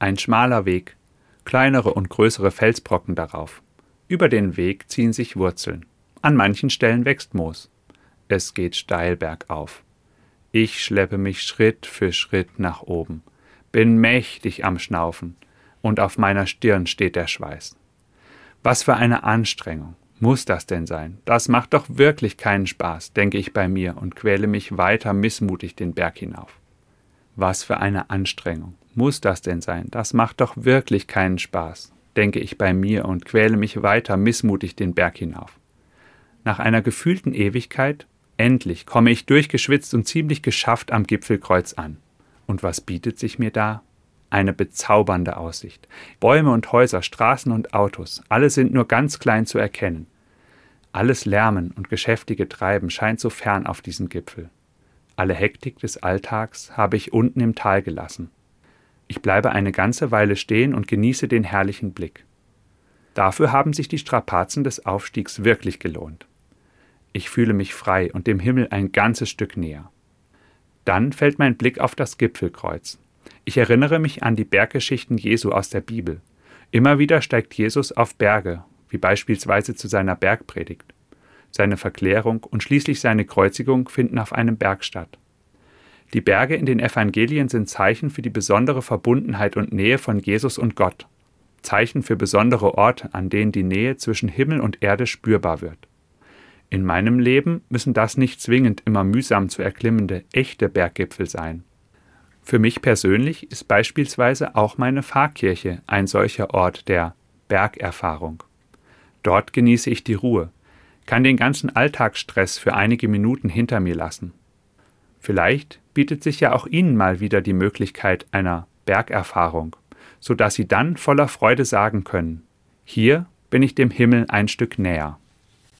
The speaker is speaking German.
Ein schmaler Weg, kleinere und größere Felsbrocken darauf. Über den Weg ziehen sich Wurzeln. An manchen Stellen wächst Moos. Es geht steil bergauf. Ich schleppe mich Schritt für Schritt nach oben, bin mächtig am Schnaufen, und auf meiner Stirn steht der Schweiß. Was für eine Anstrengung. Muss das denn sein? Das macht doch wirklich keinen Spaß, denke ich bei mir und quäle mich weiter missmutig den Berg hinauf. Was für eine Anstrengung. Muss das denn sein? Das macht doch wirklich keinen Spaß, denke ich bei mir und quäle mich weiter missmutig den Berg hinauf. Nach einer gefühlten Ewigkeit, endlich, komme ich durchgeschwitzt und ziemlich geschafft am Gipfelkreuz an. Und was bietet sich mir da? Eine bezaubernde Aussicht. Bäume und Häuser, Straßen und Autos, alle sind nur ganz klein zu erkennen. Alles Lärmen und geschäftige Treiben scheint so fern auf diesem Gipfel. Alle Hektik des Alltags habe ich unten im Tal gelassen. Ich bleibe eine ganze Weile stehen und genieße den herrlichen Blick. Dafür haben sich die Strapazen des Aufstiegs wirklich gelohnt. Ich fühle mich frei und dem Himmel ein ganzes Stück näher. Dann fällt mein Blick auf das Gipfelkreuz. Ich erinnere mich an die Berggeschichten Jesu aus der Bibel. Immer wieder steigt Jesus auf Berge, wie beispielsweise zu seiner Bergpredigt. Seine Verklärung und schließlich seine Kreuzigung finden auf einem Berg statt. Die Berge in den Evangelien sind Zeichen für die besondere Verbundenheit und Nähe von Jesus und Gott, Zeichen für besondere Orte, an denen die Nähe zwischen Himmel und Erde spürbar wird. In meinem Leben müssen das nicht zwingend immer mühsam zu erklimmende, echte Berggipfel sein. Für mich persönlich ist beispielsweise auch meine Pfarrkirche ein solcher Ort der Bergerfahrung. Dort genieße ich die Ruhe, kann den ganzen Alltagsstress für einige Minuten hinter mir lassen. Vielleicht bietet sich ja auch Ihnen mal wieder die Möglichkeit einer Bergerfahrung, so dass Sie dann voller Freude sagen können: Hier bin ich dem Himmel ein Stück näher.